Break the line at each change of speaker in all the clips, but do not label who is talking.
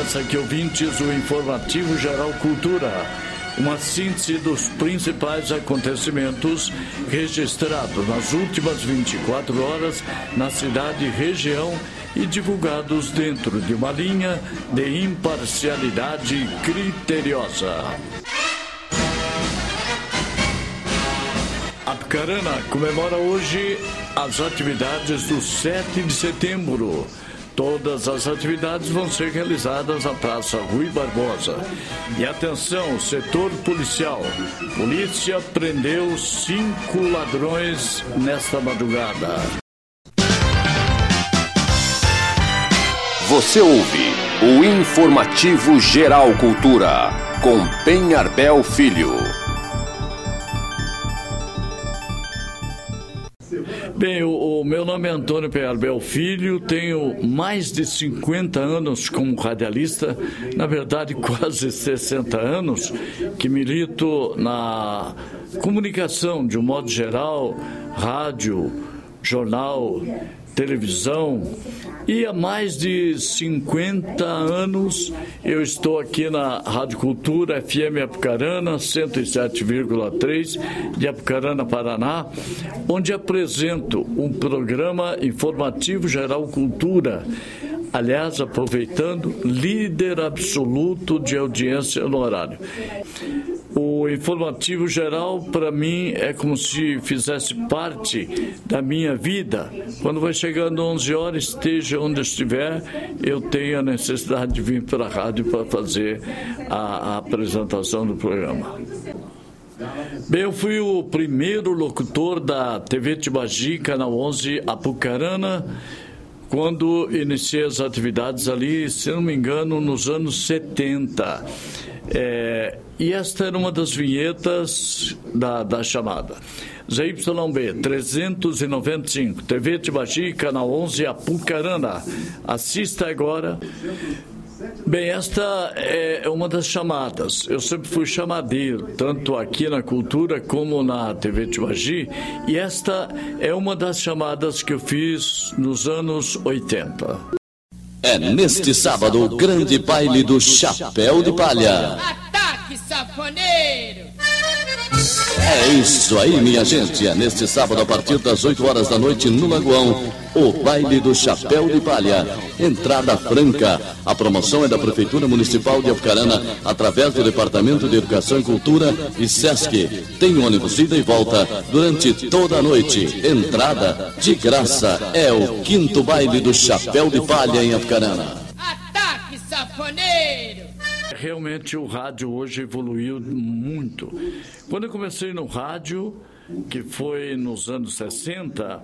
Começa aqui, ouvintes, o Informativo Geral Cultura. Uma síntese dos principais acontecimentos registrados nas últimas 24 horas na cidade e região e divulgados dentro de uma linha de imparcialidade criteriosa. Apucarana comemora hoje as atividades do 7 de setembro. Todas as atividades vão ser realizadas na Praça Rui Barbosa. E atenção, setor policial. Polícia prendeu cinco ladrões nesta madrugada.
Você ouve o Informativo Geral Cultura com Penharbel Filho.
Bem, o, o, meu nome é Antônio Pearbel Filho, tenho mais de 50 anos como radialista, na verdade quase 60 anos, que milito na comunicação de um modo geral, rádio, jornal, televisão. E há mais de 50 anos eu estou aqui na Rádio Cultura FM Apucarana, 107,3 de Apucarana, Paraná, onde apresento um programa informativo geral cultura. Aliás, aproveitando, líder absoluto de audiência no horário. O informativo geral, para mim, é como se fizesse parte da minha vida. Quando vai chegando 11 horas, esteja onde estiver, eu tenho a necessidade de vir para a rádio para fazer a, a apresentação do programa. Bem, eu fui o primeiro locutor da TV Tibagi, Canal 11, Apucarana, quando iniciei as atividades ali, se não me engano, nos anos 70. É, e esta era uma das vinhetas da, da chamada. ZYB 395, TV Tibagi, canal 11, Apucarana. Assista agora. Bem, esta é uma das chamadas. Eu sempre fui chamadeiro, tanto aqui na cultura como na TV Tibagi, e esta é uma das chamadas que eu fiz nos anos 80.
É neste sábado o grande baile do Chapéu de Palha.
Ataque, safoneiro!
É isso aí, minha gente. É neste sábado, a partir das 8 horas da noite, no Lagoão, o baile do Chapéu de Palha. Entrada franca. A promoção é da Prefeitura Municipal de Apucarana, através do Departamento de Educação e Cultura e SESC. Tem ônibus ida e volta durante toda a noite. Entrada de graça. É o quinto baile do Chapéu de Palha em Apucarana.
Realmente o rádio hoje evoluiu muito. Quando eu comecei no rádio, que foi nos anos 60,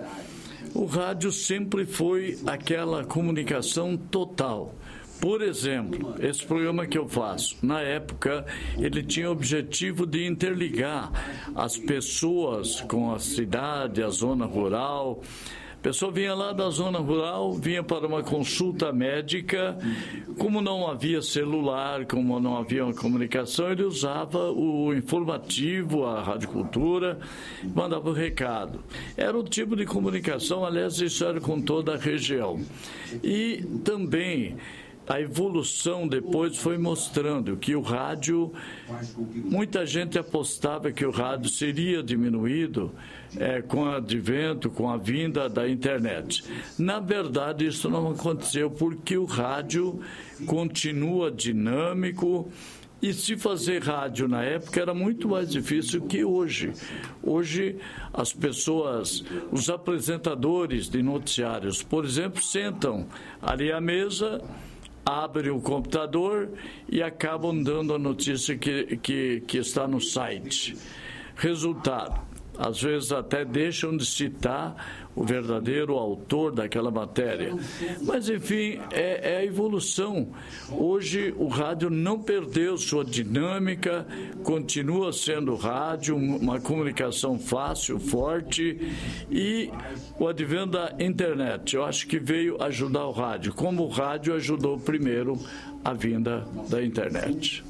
o rádio sempre foi aquela comunicação total. Por exemplo, esse programa que eu faço, na época, ele tinha o objetivo de interligar as pessoas com a cidade, a zona rural. Pessoa vinha lá da zona rural, vinha para uma consulta médica. Como não havia celular, como não havia uma comunicação, ele usava o informativo, a radiocultura, mandava o recado. Era o tipo de comunicação, aliás, isso era com toda a região. E também a evolução depois foi mostrando que o rádio, muita gente apostava que o rádio seria diminuído é, com o advento, com a vinda da internet. Na verdade, isso não aconteceu porque o rádio continua dinâmico. E se fazer rádio na época era muito mais difícil que hoje. Hoje, as pessoas, os apresentadores de noticiários, por exemplo, sentam ali à mesa abrem o computador e acabam dando a notícia que, que, que está no site. Resultado: às vezes até deixam de citar o verdadeiro autor daquela matéria. Mas, enfim, é, é, a evolução. Hoje, o rádio não perdeu sua dinâmica, continua sendo rádio, uma comunicação fácil, forte, e o advento da internet, eu acho que veio ajudar o rádio, como o rádio ajudou primeiro a vinda da internet.